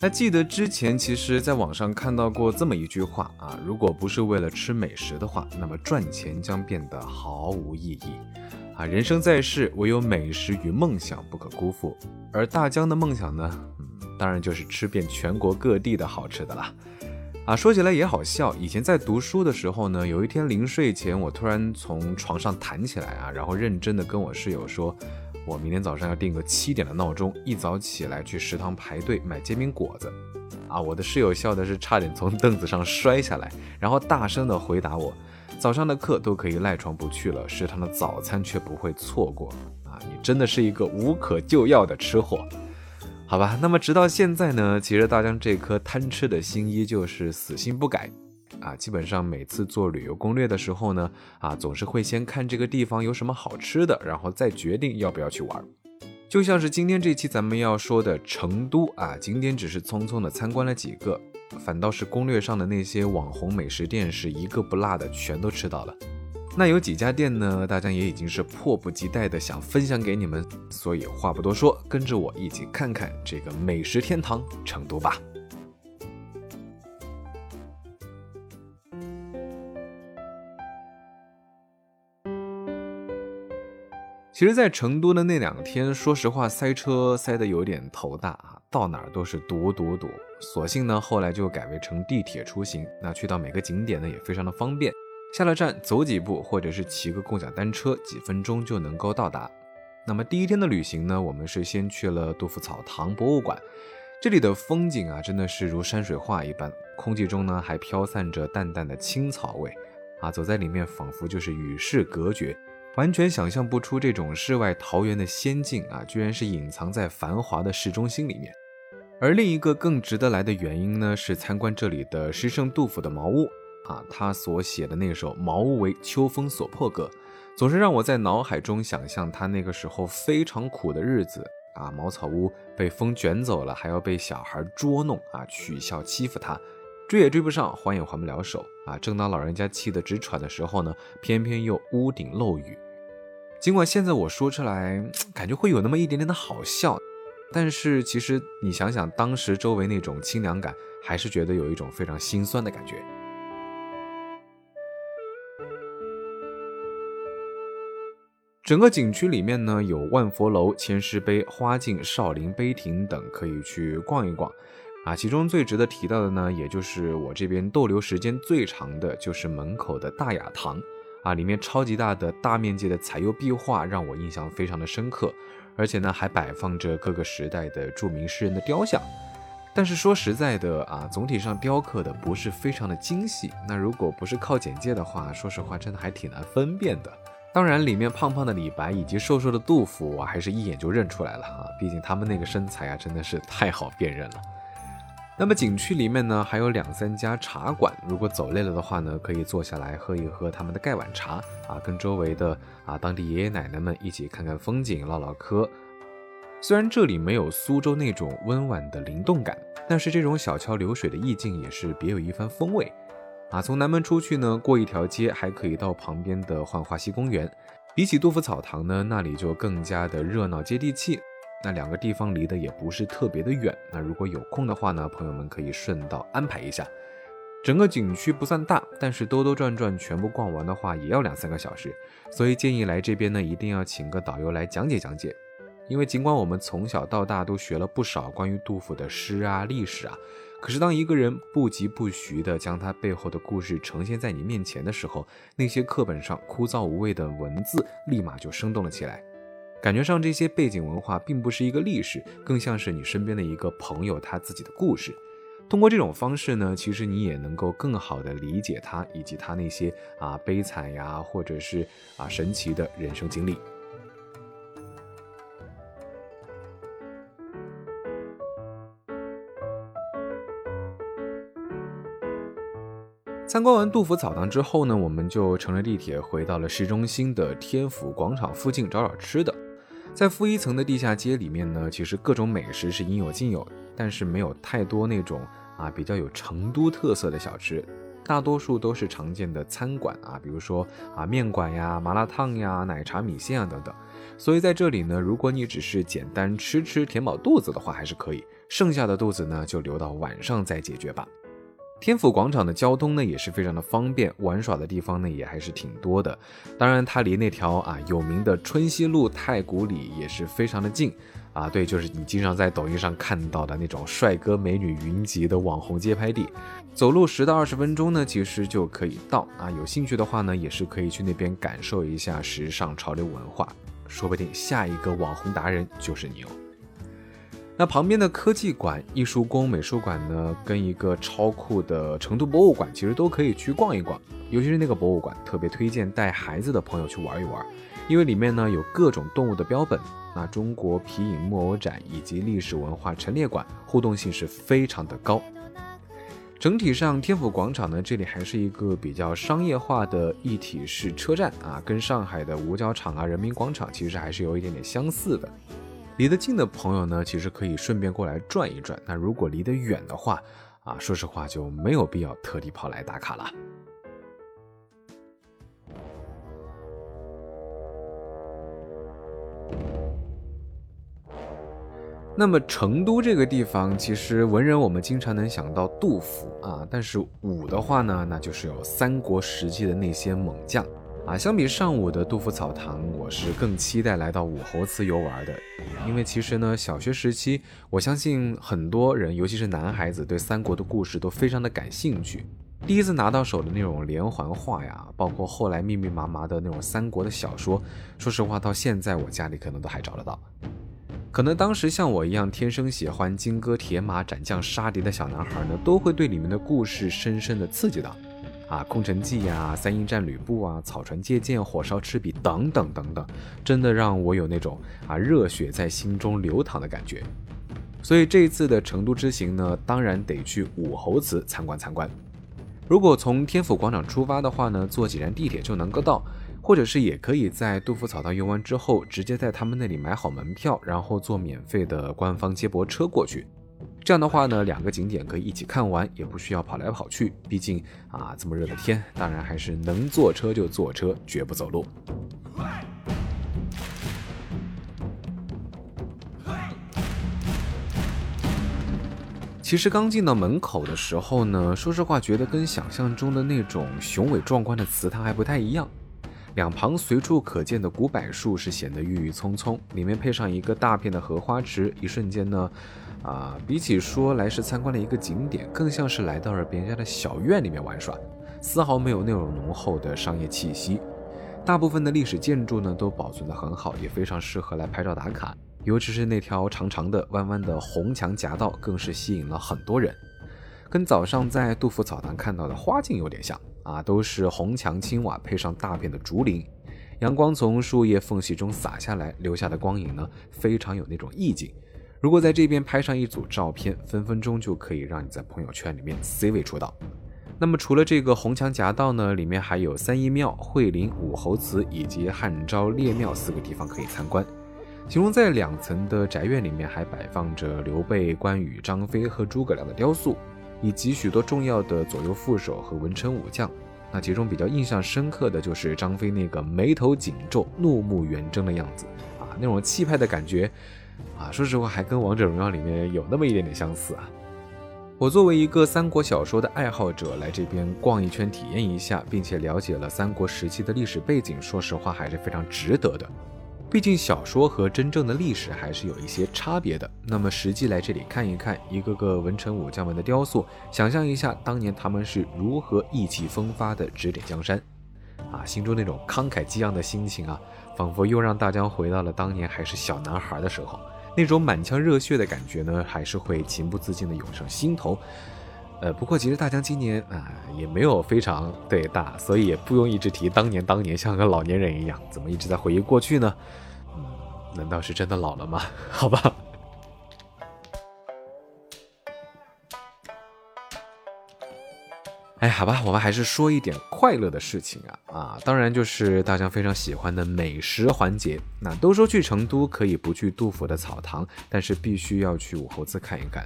那记得之前其实在网上看到过这么一句话啊，如果不是为了吃美食的话，那么赚钱将变得毫无意义啊。人生在世，唯有美食与梦想不可辜负。而大江的梦想呢，当然就是吃遍全国各地的好吃的啦。啊，说起来也好笑，以前在读书的时候呢，有一天临睡前，我突然从床上弹起来啊，然后认真的跟我室友说。我明天早上要定个七点的闹钟，一早起来去食堂排队买煎饼果子。啊，我的室友笑的是差点从凳子上摔下来，然后大声的回答我：早上的课都可以赖床不去了，食堂的早餐却不会错过。啊，你真的是一个无可救药的吃货，好吧？那么直到现在呢，其实大江这颗贪吃的心依旧是死心不改。啊，基本上每次做旅游攻略的时候呢，啊，总是会先看这个地方有什么好吃的，然后再决定要不要去玩。就像是今天这期咱们要说的成都啊，景点只是匆匆的参观了几个，反倒是攻略上的那些网红美食店是一个不落的全都吃到了。那有几家店呢，大家也已经是迫不及待的想分享给你们，所以话不多说，跟着我一起看看这个美食天堂成都吧。其实，在成都的那两天，说实话，塞车塞得有点头大啊，到哪儿都是堵堵堵。索性呢，后来就改为乘地铁出行。那去到每个景点呢，也非常的方便，下了站走几步，或者是骑个共享单车，几分钟就能够到达。那么第一天的旅行呢，我们是先去了杜甫草堂博物馆，这里的风景啊，真的是如山水画一般，空气中呢还飘散着淡淡的青草味，啊，走在里面仿佛就是与世隔绝。完全想象不出这种世外桃源的仙境啊，居然是隐藏在繁华的市中心里面。而另一个更值得来的原因呢，是参观这里的诗圣杜甫的茅屋啊，他所写的那首《茅屋为秋风所破歌》，总是让我在脑海中想象他那个时候非常苦的日子啊，茅草屋被风卷走了，还要被小孩捉弄啊，取笑欺负他。追也追不上，还也还不了手啊！正当老人家气得直喘的时候呢，偏偏又屋顶漏雨。尽管现在我说出来，感觉会有那么一点点的好笑，但是其实你想想当时周围那种清凉感，还是觉得有一种非常心酸的感觉。整个景区里面呢，有万佛楼、千师碑、花径、少林碑亭等，可以去逛一逛。啊，其中最值得提到的呢，也就是我这边逗留时间最长的就是门口的大雅堂，啊，里面超级大的大面积的彩釉壁画让我印象非常的深刻，而且呢还摆放着各个时代的著名诗人的雕像。但是说实在的啊，总体上雕刻的不是非常的精细，那如果不是靠简介的话，说实话真的还挺难分辨的。当然，里面胖胖的李白以及瘦瘦的杜甫，我还是一眼就认出来了啊，毕竟他们那个身材啊，真的是太好辨认了。那么景区里面呢，还有两三家茶馆，如果走累了的话呢，可以坐下来喝一喝他们的盖碗茶啊，跟周围的啊当地爷爷奶奶们一起看看风景，唠唠嗑。虽然这里没有苏州那种温婉的灵动感，但是这种小桥流水的意境也是别有一番风味啊。从南门出去呢，过一条街还可以到旁边的浣花溪公园，比起杜甫草堂呢，那里就更加的热闹接地气。那两个地方离得也不是特别的远，那如果有空的话呢，朋友们可以顺道安排一下。整个景区不算大，但是兜兜转转全部逛完的话也要两三个小时，所以建议来这边呢一定要请个导游来讲解讲解。因为尽管我们从小到大都学了不少关于杜甫的诗啊、历史啊，可是当一个人不疾不徐地将他背后的故事呈现在你面前的时候，那些课本上枯燥无味的文字立马就生动了起来。感觉上，这些背景文化并不是一个历史，更像是你身边的一个朋友他自己的故事。通过这种方式呢，其实你也能够更好的理解他以及他那些啊悲惨呀，或者是啊神奇的人生经历。参观完杜甫草堂之后呢，我们就乘着地铁回到了市中心的天府广场附近找找吃的。在负一层的地下街里面呢，其实各种美食是应有尽有，但是没有太多那种啊比较有成都特色的小吃。大多数都是常见的餐馆啊，比如说啊面馆呀、麻辣烫呀、奶茶米线啊等等。所以在这里呢，如果你只是简单吃吃填饱肚子的话，还是可以；剩下的肚子呢，就留到晚上再解决吧。天府广场的交通呢也是非常的方便，玩耍的地方呢也还是挺多的。当然，它离那条啊有名的春熙路太古里也是非常的近啊。对，就是你经常在抖音上看到的那种帅哥美女云集的网红街拍地，走路十到二十分钟呢，其实就可以到啊。有兴趣的话呢，也是可以去那边感受一下时尚潮流文化，说不定下一个网红达人就是你哦。那旁边的科技馆、艺术宫、美术馆呢，跟一个超酷的成都博物馆，其实都可以去逛一逛。尤其是那个博物馆，特别推荐带孩子的朋友去玩一玩，因为里面呢有各种动物的标本，那中国皮影木偶展以及历史文化陈列馆，互动性是非常的高。整体上，天府广场呢，这里还是一个比较商业化的一体式车站啊，跟上海的五角场啊、人民广场其实还是有一点点相似的。离得近的朋友呢，其实可以顺便过来转一转。那如果离得远的话，啊，说实话就没有必要特地跑来打卡了。那么成都这个地方，其实文人我们经常能想到杜甫啊，但是武的话呢，那就是有三国时期的那些猛将。啊，相比上午的杜甫草堂，我是更期待来到武侯祠游玩的。因为其实呢，小学时期，我相信很多人，尤其是男孩子，对三国的故事都非常的感兴趣。第一次拿到手的那种连环画呀，包括后来密密麻麻的那种三国的小说，说实话，到现在我家里可能都还找得到。可能当时像我一样天生喜欢金戈铁马、斩将杀敌的小男孩呢，都会对里面的故事深深的刺激到。啊，空城计呀，三英战吕布啊，草船借箭，火烧赤壁等等等等，真的让我有那种啊热血在心中流淌的感觉。所以这一次的成都之行呢，当然得去武侯祠参观参观。如果从天府广场出发的话呢，坐几站地铁就能够到，或者是也可以在杜甫草堂游完之后，直接在他们那里买好门票，然后坐免费的官方接驳车过去。这样的话呢，两个景点可以一起看完，也不需要跑来跑去。毕竟啊，这么热的天，当然还是能坐车就坐车，绝不走路。其实刚进到门口的时候呢，说实话，觉得跟想象中的那种雄伟壮观的祠堂还不太一样。两旁随处可见的古柏树是显得郁郁葱葱，里面配上一个大片的荷花池，一瞬间呢。啊，比起说来是参观了一个景点，更像是来到了别人家的小院里面玩耍，丝毫没有那种浓厚的商业气息。大部分的历史建筑呢都保存得很好，也非常适合来拍照打卡。尤其是那条长长的、弯弯的红墙夹道，更是吸引了很多人。跟早上在杜甫草堂看到的花径有点像啊，都是红墙青瓦配上大片的竹林，阳光从树叶缝隙中洒下来，留下的光影呢非常有那种意境。如果在这边拍上一组照片，分分钟就可以让你在朋友圈里面 C 位出道。那么除了这个红墙夹道呢，里面还有三义庙、惠陵、武侯祠以及汉昭烈庙四个地方可以参观。其中在两层的宅院里面还摆放着刘备、关羽、张飞和诸葛亮的雕塑，以及许多重要的左右副手和文臣武将。那其中比较印象深刻的就是张飞那个眉头紧皱、怒目圆睁的样子啊，那种气派的感觉。啊，说实话，还跟《王者荣耀》里面有那么一点点相似啊。我作为一个三国小说的爱好者，来这边逛一圈，体验一下，并且了解了三国时期的历史背景，说实话还是非常值得的。毕竟小说和真正的历史还是有一些差别的。那么实际来这里看一看一个个文臣武将们的雕塑，想象一下当年他们是如何意气风发的指点江山，心中那种慷慨激昂的心情啊。仿佛又让大江回到了当年还是小男孩的时候，那种满腔热血的感觉呢，还是会情不自禁的涌上心头。呃，不过其实大江今年啊也没有非常对大，所以也不用一直提当年当年，像个老年人一样，怎么一直在回忆过去呢？嗯，难道是真的老了吗？好吧。哎，好吧，我们还是说一点快乐的事情啊啊！当然就是大家非常喜欢的美食环节。那都说去成都可以不去杜甫的草堂，但是必须要去武侯祠看一看。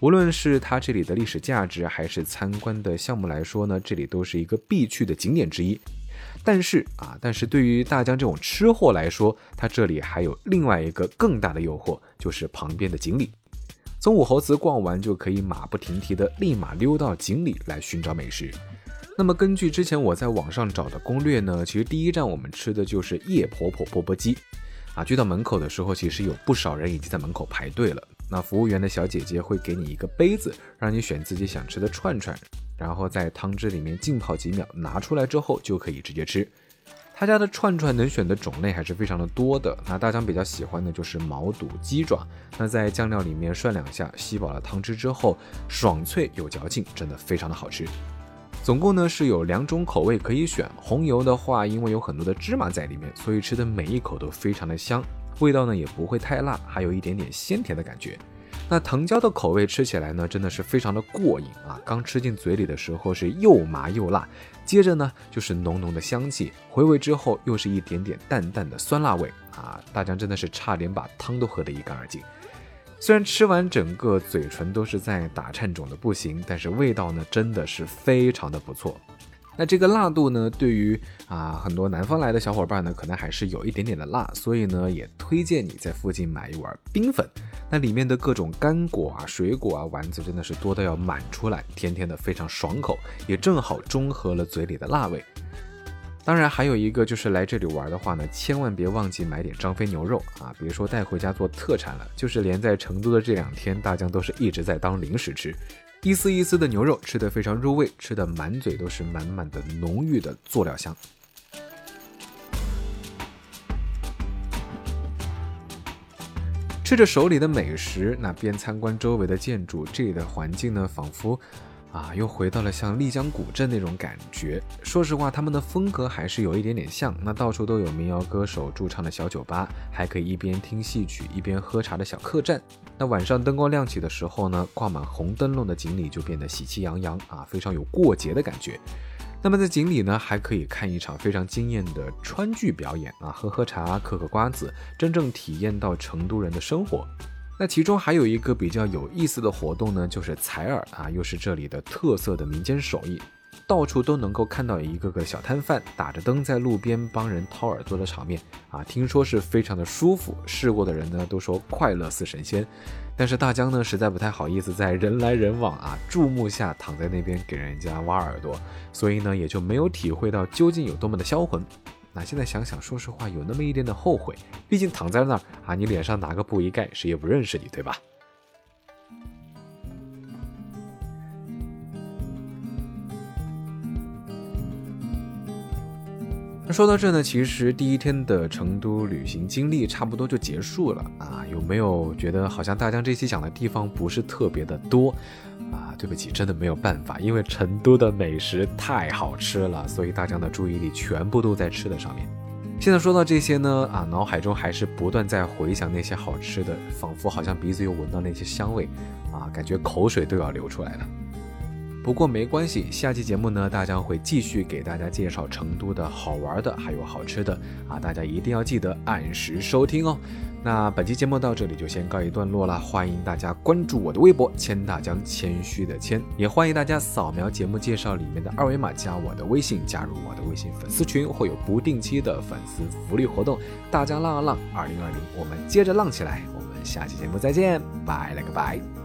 无论是它这里的历史价值，还是参观的项目来说呢，这里都是一个必去的景点之一。但是啊，但是对于大江这种吃货来说，它这里还有另外一个更大的诱惑，就是旁边的锦里。从武侯祠逛完，就可以马不停蹄的立马溜到锦里来寻找美食。那么根据之前我在网上找的攻略呢，其实第一站我们吃的就是叶婆婆钵钵鸡。啊，去到门口的时候，其实有不少人已经在门口排队了。那服务员的小姐姐会给你一个杯子，让你选自己想吃的串串。然后在汤汁里面浸泡几秒，拿出来之后就可以直接吃。他家的串串能选的种类还是非常的多的。那大江比较喜欢的就是毛肚鸡爪，那在酱料里面涮两下，吸饱了汤汁之后，爽脆有嚼劲，真的非常的好吃。总共呢是有两种口味可以选，红油的话，因为有很多的芝麻在里面，所以吃的每一口都非常的香，味道呢也不会太辣，还有一点点鲜甜的感觉。那藤椒的口味吃起来呢，真的是非常的过瘾啊！刚吃进嘴里的时候是又麻又辣，接着呢就是浓浓的香气，回味之后又是一点点淡淡的酸辣味啊！大江真的是差点把汤都喝得一干二净。虽然吃完整个嘴唇都是在打颤肿的不行，但是味道呢真的是非常的不错。那这个辣度呢，对于啊很多南方来的小伙伴呢，可能还是有一点点的辣，所以呢，也推荐你在附近买一碗冰粉。那里面的各种干果啊、水果啊、丸子真的是多到要满出来，甜甜的非常爽口，也正好中和了嘴里的辣味。当然，还有一个就是来这里玩的话呢，千万别忘记买点张飞牛肉啊，别说带回家做特产了，就是连在成都的这两天，大江都是一直在当零食吃。一丝一丝的牛肉吃的非常入味，吃的满嘴都是满满的浓郁的佐料香。吃着手里的美食，那边参观周围的建筑，这里的环境呢，仿佛啊，又回到了像丽江古镇那种感觉。说实话，他们的风格还是有一点点像。那到处都有民谣歌手驻唱的小酒吧，还可以一边听戏曲一边喝茶的小客栈。那晚上灯光亮起的时候呢，挂满红灯笼的锦里就变得喜气洋洋啊，非常有过节的感觉。那么在锦里呢，还可以看一场非常惊艳的川剧表演啊，喝喝茶，嗑嗑瓜子，真正体验到成都人的生活。那其中还有一个比较有意思的活动呢，就是采耳啊，又是这里的特色的民间手艺。到处都能够看到一个个小摊贩打着灯在路边帮人掏耳朵的场面啊，听说是非常的舒服，试过的人呢都说快乐似神仙。但是大江呢实在不太好意思在人来人往啊注目下躺在那边给人家挖耳朵，所以呢也就没有体会到究竟有多么的销魂。那现在想想，说实话有那么一点的后悔，毕竟躺在那儿啊，你脸上拿个布一盖，谁也不认识你，对吧？说到这呢，其实第一天的成都旅行经历差不多就结束了啊。有没有觉得好像大江这期讲的地方不是特别的多？对不起，真的没有办法，因为成都的美食太好吃了，所以大家的注意力全部都在吃的上面。现在说到这些呢，啊，脑海中还是不断在回想那些好吃的，仿佛好像鼻子又闻到那些香味，啊，感觉口水都要流出来了。不过没关系，下期节目呢，大江会继续给大家介绍成都的好玩的，还有好吃的啊，大家一定要记得按时收听哦。那本期节目到这里就先告一段落了，欢迎大家关注我的微博“谦大江”，谦虚的谦，也欢迎大家扫描节目介绍里面的二维码加我的微信，加入我的微信粉丝群，会有不定期的粉丝福利活动。大江浪啊浪，二零二零，我们接着浪起来，我们下期节目再见，拜了个拜。